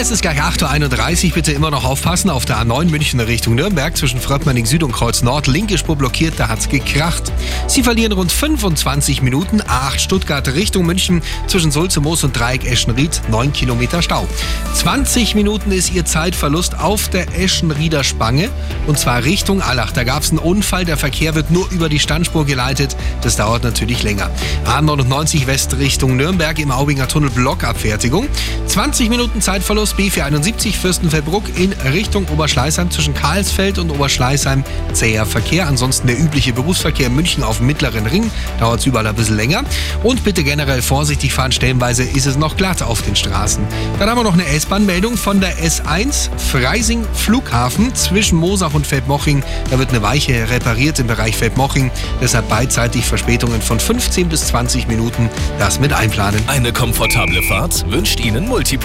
Es ist gleich 8.31 Uhr. Bitte immer noch aufpassen. Auf der A9 München Richtung Nürnberg zwischen Fröttmanning Süd und Kreuz Nord. Linke Spur blockiert, da hat's gekracht. Sie verlieren rund 25 Minuten. A8 Stuttgart Richtung München zwischen Sulze, Moos und Dreieck Eschenried. 9 Kilometer Stau. 20 Minuten ist Ihr Zeitverlust auf der Eschenrieder Spange. Und zwar Richtung Allach. Da gab's einen Unfall. Der Verkehr wird nur über die Standspur geleitet. Das dauert natürlich länger. A99 West Richtung Nürnberg im Aubinger Tunnel Blockabfertigung. 20 Minuten Zeitverlust B471 Fürstenfeldbruck in Richtung Oberschleißheim zwischen Karlsfeld und Oberschleißheim zäher Verkehr. Ansonsten der übliche Berufsverkehr München auf dem mittleren Ring. Dauert es überall ein bisschen länger. Und bitte generell vorsichtig fahren. Stellenweise ist es noch glatt auf den Straßen. Dann haben wir noch eine S-Bahn-Meldung von der S1 Freising Flughafen zwischen Mosach und Feldmoching. Da wird eine Weiche repariert im Bereich Feldmoching. Deshalb beidseitig Verspätungen von 15 bis 20 Minuten. Das mit einplanen. Eine komfortable Fahrt wünscht Ihnen Multipod.